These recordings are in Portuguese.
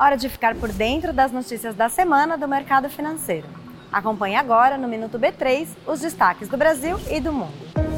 Hora de ficar por dentro das notícias da semana do mercado financeiro. Acompanhe agora no Minuto B3 os destaques do Brasil e do mundo.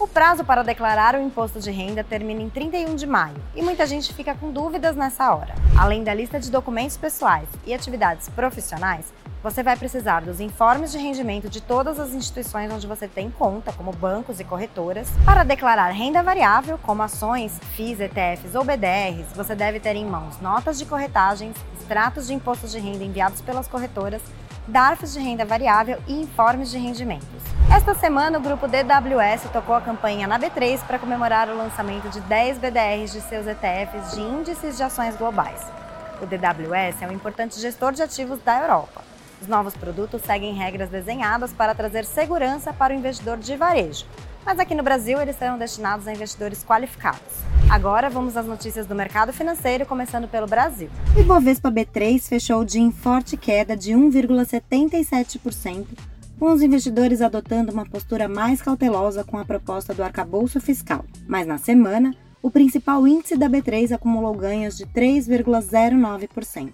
O prazo para declarar o imposto de renda termina em 31 de maio e muita gente fica com dúvidas nessa hora. Além da lista de documentos pessoais e atividades profissionais, você vai precisar dos informes de rendimento de todas as instituições onde você tem conta, como bancos e corretoras. Para declarar renda variável, como ações, FIIs, ETFs ou BDRs, você deve ter em mãos notas de corretagens, extratos de impostos de renda enviados pelas corretoras, DARFs de renda variável e informes de rendimentos. Esta semana, o grupo DWS tocou a campanha na B3 para comemorar o lançamento de 10 BDRs de seus ETFs de índices de ações globais. O DWS é um importante gestor de ativos da Europa. Os novos produtos seguem regras desenhadas para trazer segurança para o investidor de varejo, mas aqui no Brasil eles serão destinados a investidores qualificados. Agora vamos às notícias do mercado financeiro, começando pelo Brasil. O Ibovespa B3 fechou o dia em forte queda de 1,77%, com os investidores adotando uma postura mais cautelosa com a proposta do arcabouço fiscal. Mas na semana, o principal índice da B3 acumulou ganhos de 3,09%.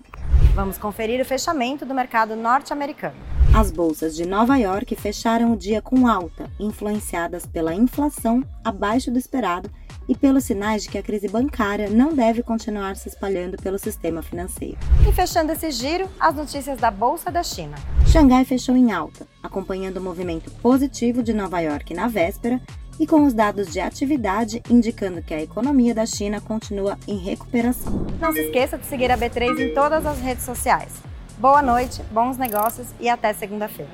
Vamos conferir o fechamento do mercado norte-americano. As bolsas de Nova York fecharam o dia com alta, influenciadas pela inflação abaixo do esperado e pelos sinais de que a crise bancária não deve continuar se espalhando pelo sistema financeiro. E fechando esse giro, as notícias da Bolsa da China. Xangai fechou em alta, acompanhando o movimento positivo de Nova York na véspera e com os dados de atividade indicando que a economia da China continua em recuperação. Não se esqueça de seguir a B3 em todas as redes sociais. Boa noite, bons negócios e até segunda-feira.